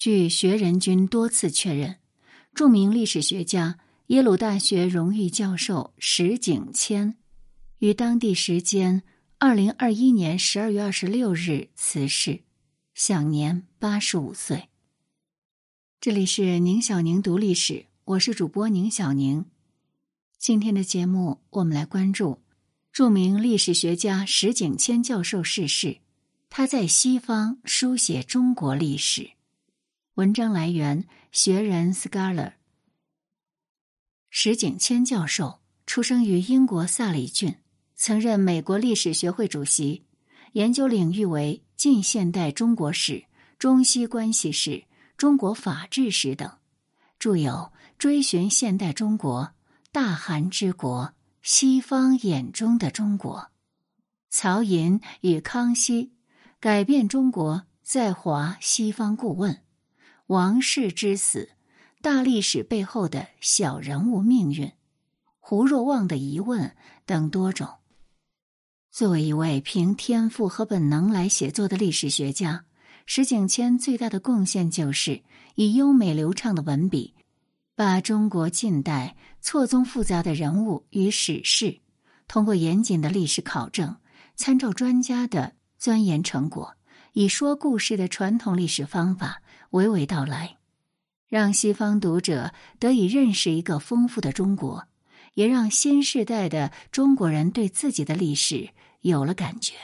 据学人君多次确认，著名历史学家、耶鲁大学荣誉教授石景谦于当地时间二零二一年十二月二十六日辞世，享年八十五岁。这里是宁小宁读历史，我是主播宁小宁。今天的节目，我们来关注著名历史学家石景谦教授逝世。他在西方书写中国历史。文章来源：学人 Scholar。石景谦教授出生于英国萨里郡，曾任美国历史学会主席，研究领域为近现代中国史、中西关系史。中国法治史等，著有《追寻现代中国》《大韩之国》《西方眼中的中国》《曹寅与康熙》《改变中国在华西方顾问》《王室之死》《大历史背后的小人物命运》《胡若望的疑问》等多种。作为一位凭天赋和本能来写作的历史学家。石景谦最大的贡献就是以优美流畅的文笔，把中国近代错综复杂的人物与史事，通过严谨的历史考证、参照专家的钻研成果，以说故事的传统历史方法娓娓道来，让西方读者得以认识一个丰富的中国，也让新时代的中国人对自己的历史有了感觉。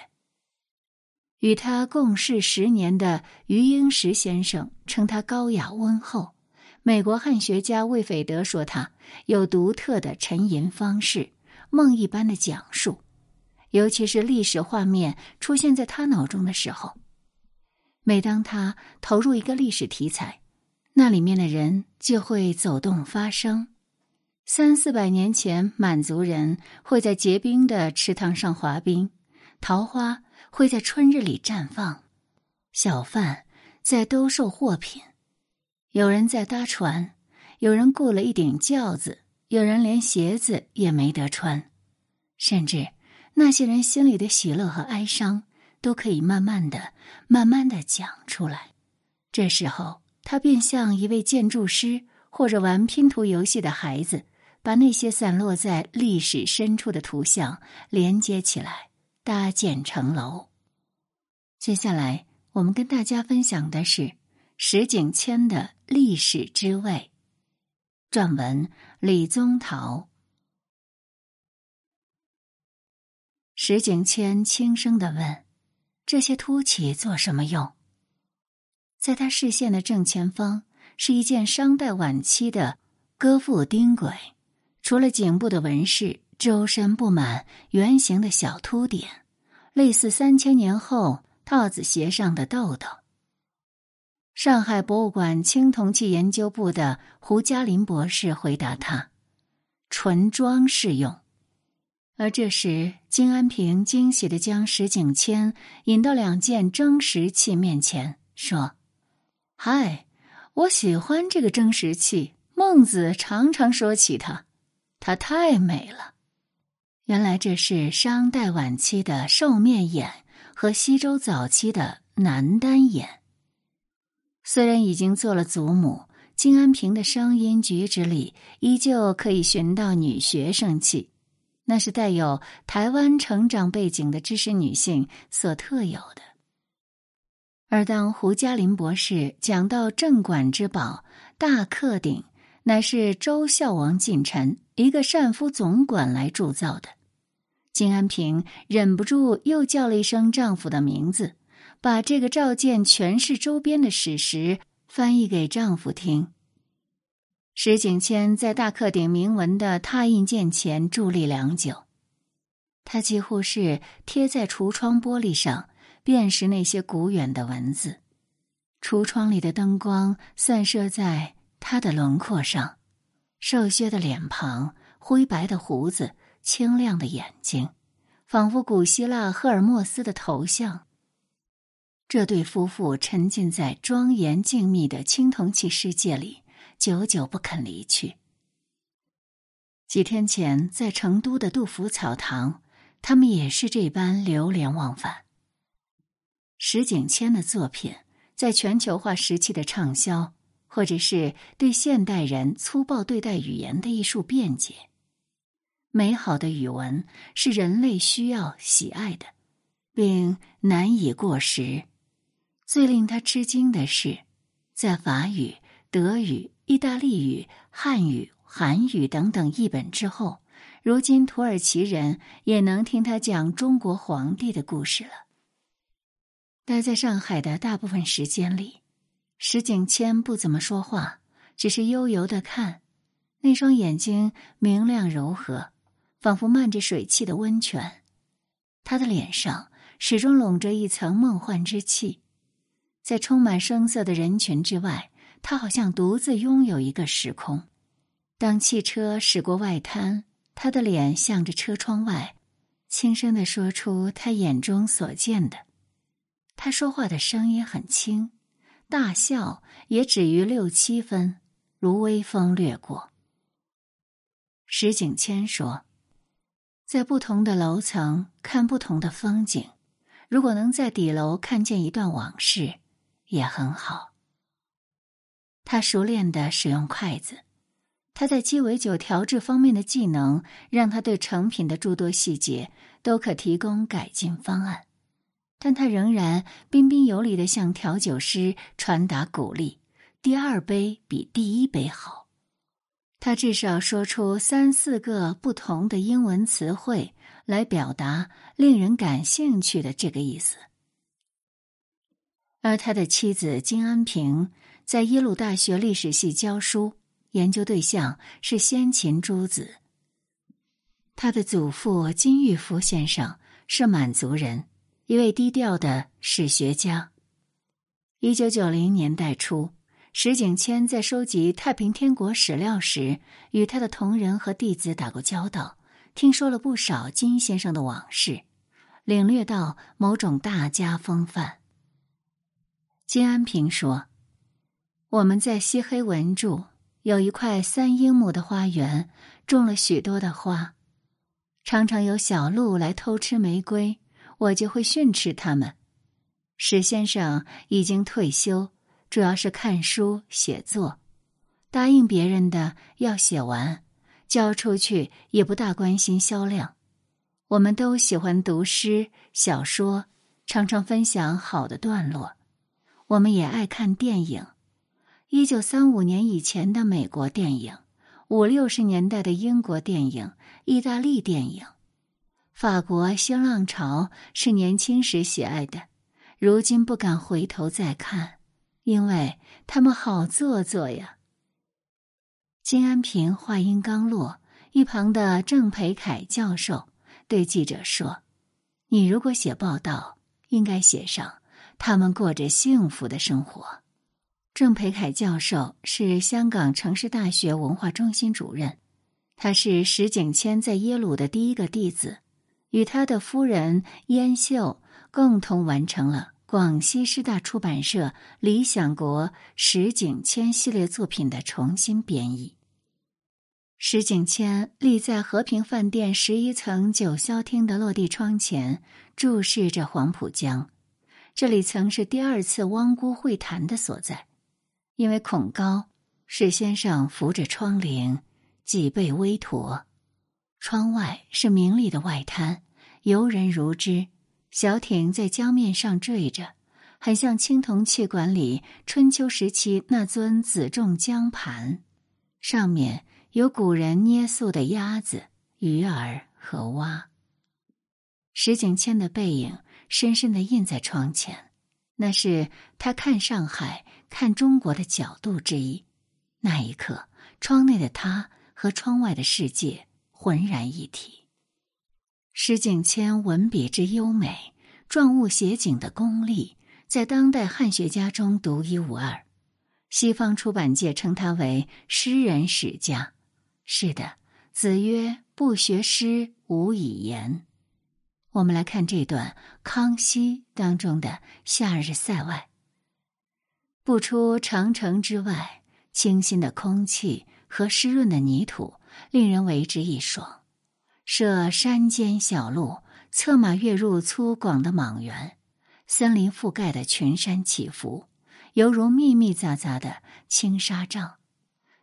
与他共事十年的余英时先生称他高雅温厚。美国汉学家魏斐德说他有独特的沉吟方式，梦一般的讲述，尤其是历史画面出现在他脑中的时候。每当他投入一个历史题材，那里面的人就会走动发生。三四百年前，满族人会在结冰的池塘上滑冰，桃花。会在春日里绽放，小贩在兜售货品，有人在搭船，有人雇了一顶轿子，有人连鞋子也没得穿，甚至那些人心里的喜乐和哀伤都可以慢慢的、慢慢的讲出来。这时候，他便像一位建筑师或者玩拼图游戏的孩子，把那些散落在历史深处的图像连接起来。搭建城楼。接下来，我们跟大家分享的是石景谦的历史之味。撰文李宗桃。石景谦轻声的问：“这些凸起做什么用？”在他视线的正前方是一件商代晚期的戈腹钉轨，除了颈部的纹饰。周身布满圆形的小凸点，类似三千年后套子鞋上的豆豆。上海博物馆青铜器研究部的胡嘉林博士回答他：“纯装饰用。”而这时，金安平惊喜的将石景谦引到两件蒸石器面前，说：“嗨，我喜欢这个蒸石器，孟子常常说起它，它太美了。”原来这是商代晚期的兽面眼和西周早期的男单眼。虽然已经做了祖母，金安平的声音举止里依旧可以寻到女学生气，那是带有台湾成长背景的知识女性所特有的。而当胡嘉林博士讲到镇馆之宝大克鼎，乃是周孝王近臣一个善夫总管来铸造的。金安平忍不住又叫了一声丈夫的名字，把这个召见全市周边的史实翻译给丈夫听。石景谦在大克鼎铭文的拓印件前伫立良久，他几乎是贴在橱窗玻璃上，辨识那些古远的文字。橱窗里的灯光散射在他的轮廓上，瘦削的脸庞，灰白的胡子。清亮的眼睛，仿佛古希腊赫尔墨斯的头像。这对夫妇沉浸在庄严静谧的青铜器世界里，久久不肯离去。几天前，在成都的杜甫草堂，他们也是这般流连忘返。石景谦的作品在全球化时期的畅销，或者是对现代人粗暴对待语言的艺术辩解。美好的语文是人类需要喜爱的，并难以过时。最令他吃惊的是，在法语、德语、意大利语、汉语、韩语等等译本之后，如今土耳其人也能听他讲中国皇帝的故事了。待在上海的大部分时间里，石景谦不怎么说话，只是悠悠的看，那双眼睛明亮柔和，仿佛漫着水汽的温泉。他的脸上始终笼着一层梦幻之气，在充满声色的人群之外，他好像独自拥有一个时空。当汽车驶过外滩，他的脸向着车窗外，轻声的说出他眼中所见的。他说话的声音很轻，大笑也止于六七分，如微风掠过。石景谦说：“在不同的楼层看不同的风景，如果能在底楼看见一段往事，也很好。”他熟练的使用筷子，他在鸡尾酒调制方面的技能，让他对成品的诸多细节都可提供改进方案。但他仍然彬彬有礼的向调酒师传达鼓励：第二杯比第一杯好。他至少说出三四个不同的英文词汇来表达令人感兴趣的这个意思。而他的妻子金安平在耶鲁大学历史系教书，研究对象是先秦诸子。他的祖父金玉福先生是满族人。一位低调的史学家。一九九零年代初，石景谦在收集太平天国史料时，与他的同仁和弟子打过交道，听说了不少金先生的往事，领略到某种大家风范。金安平说：“我们在西黑文住有一块三英亩的花园，种了许多的花，常常有小鹿来偷吃玫瑰。”我就会训斥他们。史先生已经退休，主要是看书写作，答应别人的要写完，交出去也不大关心销量。我们都喜欢读诗小说，常常分享好的段落。我们也爱看电影，一九三五年以前的美国电影，五六十年代的英国电影，意大利电影。法国新浪潮是年轻时喜爱的，如今不敢回头再看，因为他们好做作呀。金安平话音刚落，一旁的郑培凯教授对记者说：“你如果写报道，应该写上他们过着幸福的生活。”郑培凯教授是香港城市大学文化中心主任，他是石景谦在耶鲁的第一个弟子。与他的夫人燕秀共同完成了广西师大出版社《理想国》石景谦系列作品的重新编译。石景谦立在和平饭店十一层九霄厅的落地窗前，注视着黄浦江。这里曾是第二次汪辜会谈的所在。因为恐高，史先生扶着窗棂，脊背微驼。窗外是明丽的外滩。游人如织，小艇在江面上坠着，很像青铜器馆里春秋时期那尊子仲江盘，上面有古人捏塑的鸭子、鱼儿和蛙。石景谦的背影深深的印在窗前，那是他看上海、看中国的角度之一。那一刻，窗内的他和窗外的世界浑然一体。石景谦文笔之优美，状物写景的功力，在当代汉学家中独一无二。西方出版界称他为诗人史家。是的，子曰：“不学诗，无以言。”我们来看这段《康熙》当中的夏日塞外。不出长城之外，清新的空气和湿润的泥土，令人为之一爽。涉山间小路，策马跃入粗犷的莽原，森林覆盖的群山起伏，犹如密密匝匝的青纱帐。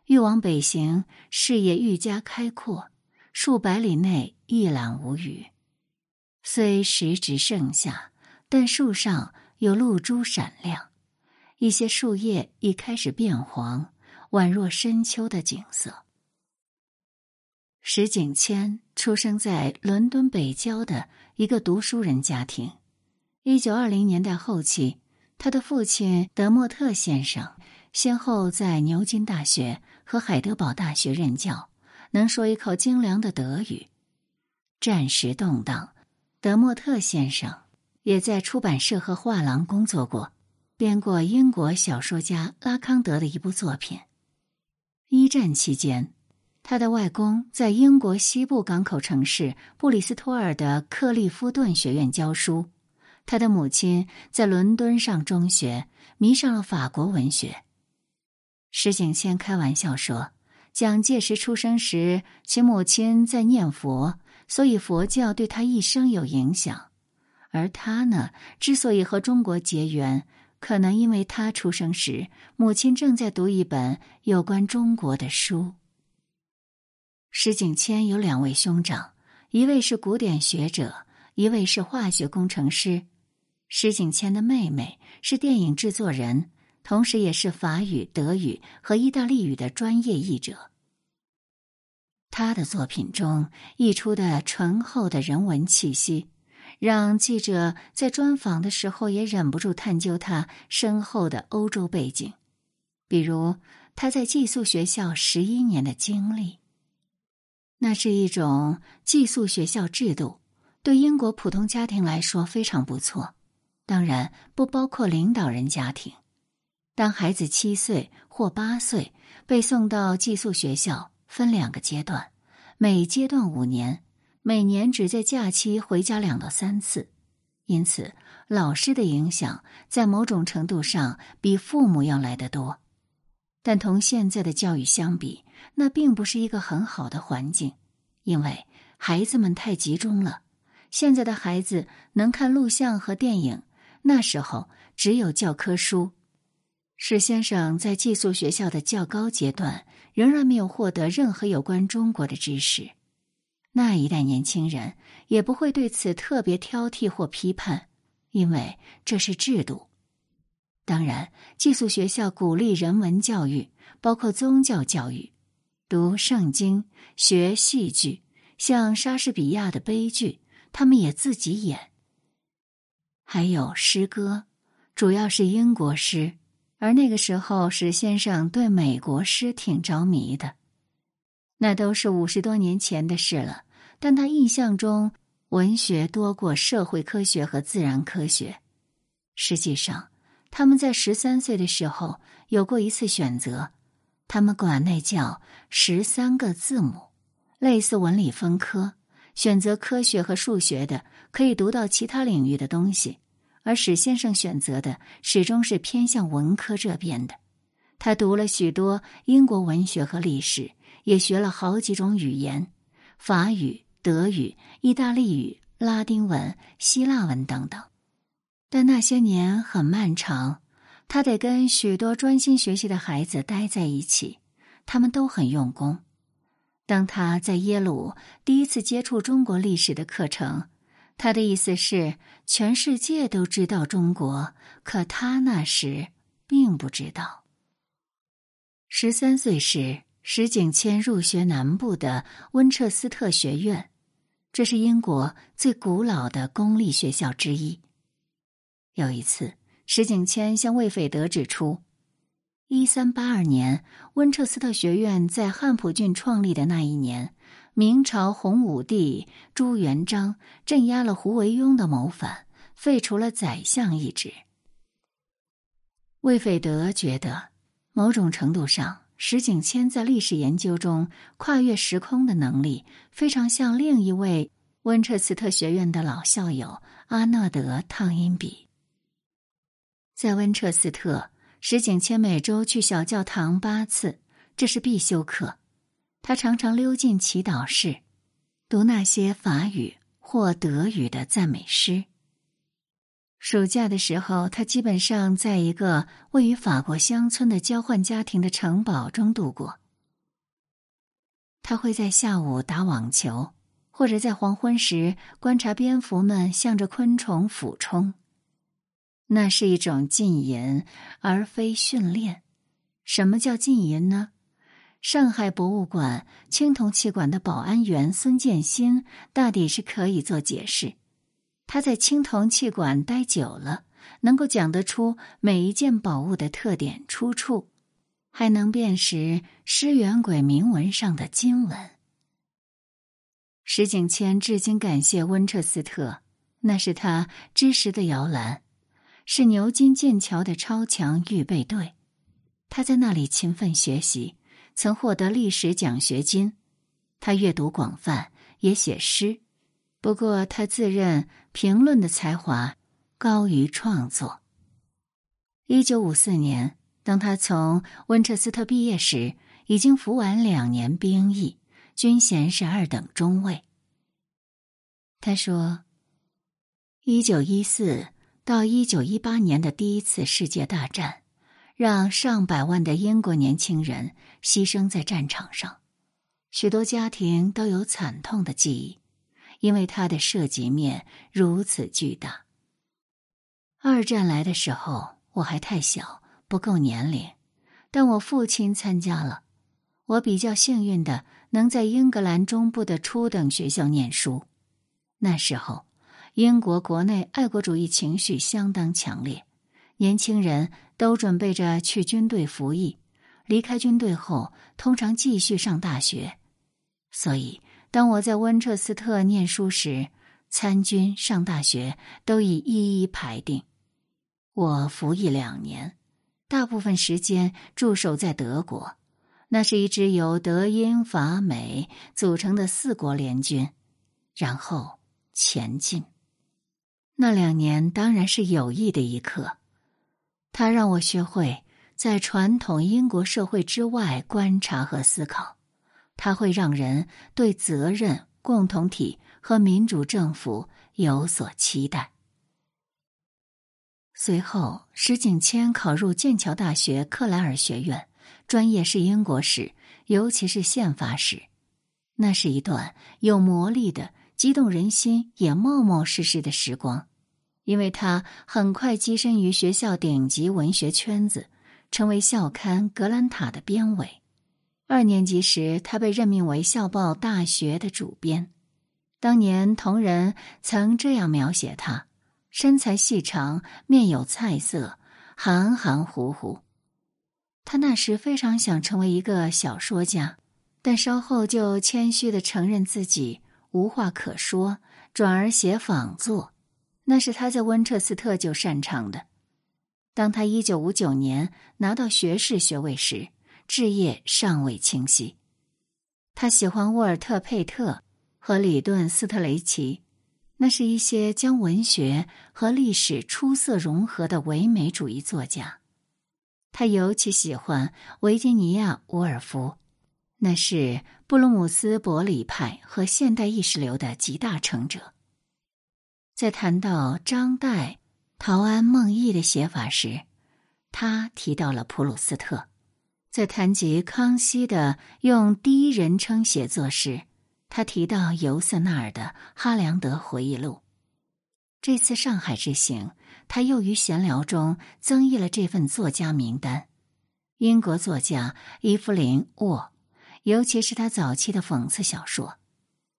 欲往北行，视野愈加开阔，数百里内一览无余。虽时值盛夏，但树上有露珠闪亮，一些树叶已开始变黄，宛若深秋的景色。石景谦出生在伦敦北郊的一个读书人家庭。一九二零年代后期，他的父亲德莫特先生先后在牛津大学和海德堡大学任教，能说一口精良的德语。战时动荡。德莫特先生也在出版社和画廊工作过，编过英国小说家拉康德的一部作品。一战期间，他的外公在英国西部港口城市布里斯托尔的克利夫顿学院教书，他的母亲在伦敦上中学，迷上了法国文学。石景谦开玩笑说，蒋介石出生时，其母亲在念佛。所以佛教对他一生有影响，而他呢，之所以和中国结缘，可能因为他出生时母亲正在读一本有关中国的书。石景谦有两位兄长，一位是古典学者，一位是化学工程师。石景谦的妹妹是电影制作人，同时也是法语、德语和意大利语的专业译者。他的作品中溢出的醇厚的人文气息，让记者在专访的时候也忍不住探究他深厚的欧洲背景，比如他在寄宿学校十一年的经历。那是一种寄宿学校制度，对英国普通家庭来说非常不错，当然不包括领导人家庭。当孩子七岁或八岁，被送到寄宿学校。分两个阶段，每阶段五年，每年只在假期回家两到三次，因此老师的影响在某种程度上比父母要来得多。但同现在的教育相比，那并不是一个很好的环境，因为孩子们太集中了。现在的孩子能看录像和电影，那时候只有教科书。史先生在寄宿学校的较高阶段仍然没有获得任何有关中国的知识，那一代年轻人也不会对此特别挑剔或批判，因为这是制度。当然，寄宿学校鼓励人文教育，包括宗教教育，读圣经、学戏剧，像莎士比亚的悲剧，他们也自己演。还有诗歌，主要是英国诗。而那个时候，史先生对美国诗挺着迷的，那都是五十多年前的事了。但他印象中，文学多过社会科学和自然科学。实际上，他们在十三岁的时候有过一次选择，他们管那叫十三个字母，类似文理分科，选择科学和数学的，可以读到其他领域的东西。而史先生选择的始终是偏向文科这边的。他读了许多英国文学和历史，也学了好几种语言：法语、德语、意大利语、拉丁文、希腊文等等。但那些年很漫长，他得跟许多专心学习的孩子待在一起，他们都很用功。当他在耶鲁第一次接触中国历史的课程。他的意思是，全世界都知道中国，可他那时并不知道。十三岁时，石景谦入学南部的温彻斯特学院，这是英国最古老的公立学校之一。有一次，石景谦向魏斐德指出，一三八二年温彻斯特学院在汉普郡创立的那一年。明朝洪武帝朱元璋镇压了胡惟庸的谋反，废除了宰相一职。魏斐德觉得，某种程度上，石景谦在历史研究中跨越时空的能力，非常像另一位温彻斯特学院的老校友阿诺德·汤因比。在温彻斯特，石景谦每周去小教堂八次，这是必修课。他常常溜进祈祷室，读那些法语或德语的赞美诗。暑假的时候，他基本上在一个位于法国乡村的交换家庭的城堡中度过。他会在下午打网球，或者在黄昏时观察蝙蝠们向着昆虫俯冲。那是一种禁淫，而非训练。什么叫禁淫呢？上海博物馆青铜器馆的保安员孙建新大抵是可以做解释。他在青铜器馆待久了，能够讲得出每一件宝物的特点出处，还能辨识尸元鬼铭文上的经文。石景谦至今感谢温彻斯特，那是他知识的摇篮，是牛津剑桥的超强预备队。他在那里勤奋学习，曾获得历史奖学金。他阅读广泛，也写诗。不过，他自认评论的才华高于创作。一九五四年，当他从温彻斯特毕业时，已经服完两年兵役，军衔是二等中尉。他说：“一九一四到一九一八年的第一次世界大战，让上百万的英国年轻人牺牲在战场上，许多家庭都有惨痛的记忆。”因为它的涉及面如此巨大。二战来的时候，我还太小，不够年龄，但我父亲参加了。我比较幸运的能在英格兰中部的初等学校念书。那时候，英国国内爱国主义情绪相当强烈，年轻人都准备着去军队服役，离开军队后通常继续上大学，所以。当我在温彻斯特念书时，参军、上大学都已一一排定。我服役两年，大部分时间驻守在德国，那是一支由德、英、法、美组成的四国联军，然后前进。那两年当然是有益的一课，它让我学会在传统英国社会之外观察和思考。它会让人对责任、共同体和民主政府有所期待。随后，石景谦考入剑桥大学克莱尔学院，专业是英国史，尤其是宪法史。那是一段有魔力的、激动人心也冒冒失失的时光，因为他很快跻身于学校顶级文学圈子，成为校刊《格兰塔》的编委。二年级时，他被任命为校报《大学》的主编。当年同人曾这样描写他：身材细长，面有菜色，含含糊糊。他那时非常想成为一个小说家，但稍后就谦虚的承认自己无话可说，转而写仿作。那是他在温彻斯特就擅长的。当他一九五九年拿到学士学位时。志业尚未清晰，他喜欢沃尔特·佩特和里顿·斯特雷奇，那是一些将文学和历史出色融合的唯美主义作家。他尤其喜欢维吉尼亚·伍尔夫，那是布鲁姆斯伯里派和现代意识流的集大成者。在谈到张岱、陶庵、孟毅的写法时，他提到了普鲁斯特。在谈及康熙的用第一人称写作时，他提到尤瑟纳尔的《哈良德回忆录》。这次上海之行，他又于闲聊中增益了这份作家名单：英国作家伊芙琳·沃，尤其是他早期的讽刺小说，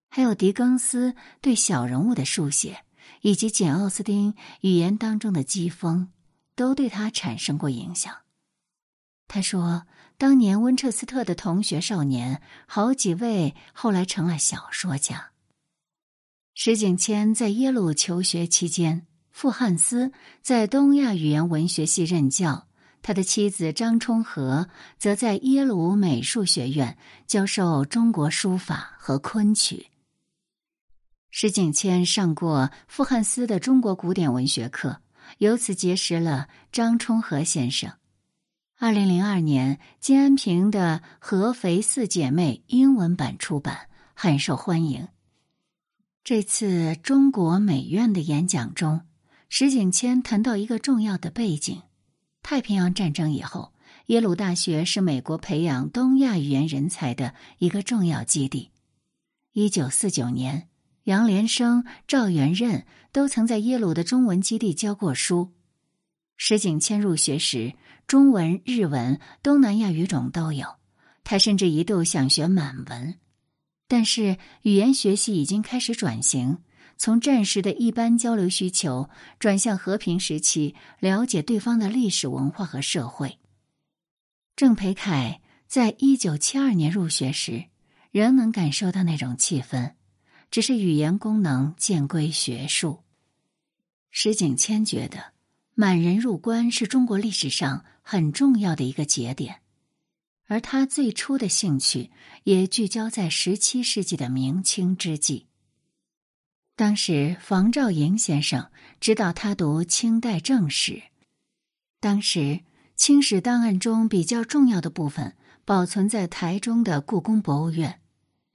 还有狄更斯对小人物的书写，以及简·奥斯汀语言当中的讥讽，都对他产生过影响。他说。当年温彻斯特的同学少年，好几位后来成了小说家。石景谦在耶鲁求学期间，傅汉思在东亚语言文学系任教，他的妻子张充和则在耶鲁美术学院教授中国书法和昆曲。石景谦上过傅汉思的中国古典文学课，由此结识了张充和先生。二零零二年，金安平的《合肥四姐妹》英文版出版，很受欢迎。这次中国美院的演讲中，石景谦谈到一个重要的背景：太平洋战争以后，耶鲁大学是美国培养东亚语言人才的一个重要基地。一九四九年，杨连生、赵元任都曾在耶鲁的中文基地教过书。石景谦入学时，中文、日文、东南亚语种都有。他甚至一度想学满文，但是语言学习已经开始转型，从战时的一般交流需求转向和平时期了解对方的历史文化和社会。郑培凯在一九七二年入学时。仍能感受到那种气氛，只是语言功能渐归学术。石景谦觉得，满人入关是中国历史上很重要的一个节点，而他最初的兴趣也聚焦在十七世纪的明清之际。当时，房兆莹先生指导他读清代正史，当时清史档案中比较重要的部分保存在台中的故宫博物院。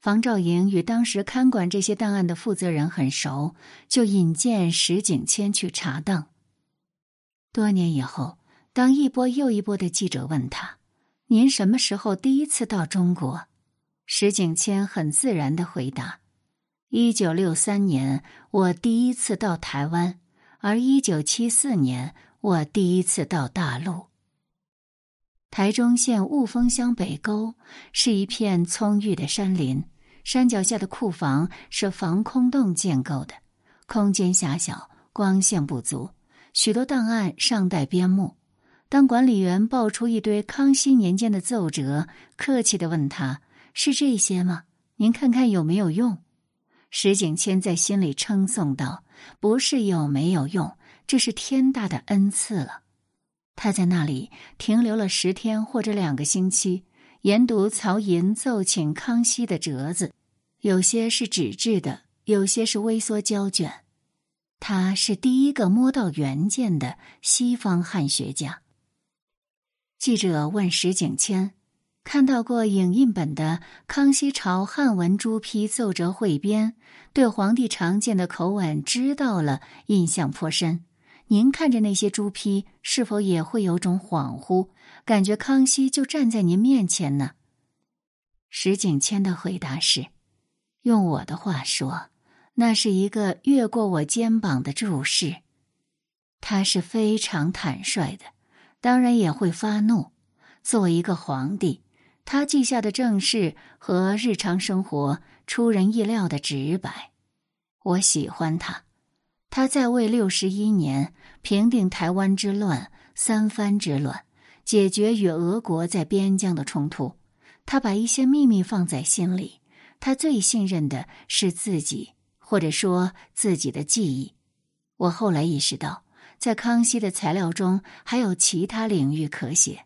房兆莹与当时看管这些档案的负责人很熟，就引荐石景谦去查档。多年以后，当一波又一波的记者问他：“您什么时候第一次到中国？”石景谦很自然的回答：“一九六三年，我第一次到台湾；而一九七四年，我第一次到大陆。”台中县雾峰乡北沟是一片葱郁的山林。山脚下的库房是防空洞建构的，空间狭小，光线不足，许多档案尚待编目。当管理员报出一堆康熙年间的奏折，客气的问他：“是这些吗？您看看有没有用？”石景谦在心里称颂道：“不是有没有用，这是天大的恩赐了。”他在那里停留了十天或者两个星期。研读曹寅奏请康熙的折子，有些是纸质的，有些是微缩胶卷。他是第一个摸到原件的西方汉学家。记者问石景谦：“看到过影印本的康熙朝汉文朱批奏折汇编，对皇帝常见的口吻知道了，印象颇深。您看着那些朱批，是否也会有种恍惚？”感觉康熙就站在您面前呢。石景谦的回答是：“用我的话说，那是一个越过我肩膀的注视。他是非常坦率的，当然也会发怒。作为一个皇帝，他记下的政事和日常生活出人意料的直白。我喜欢他。他在位六十一年，平定台湾之乱、三藩之乱。”解决与俄国在边疆的冲突，他把一些秘密放在心里。他最信任的是自己，或者说自己的记忆。我后来意识到，在康熙的材料中还有其他领域可写。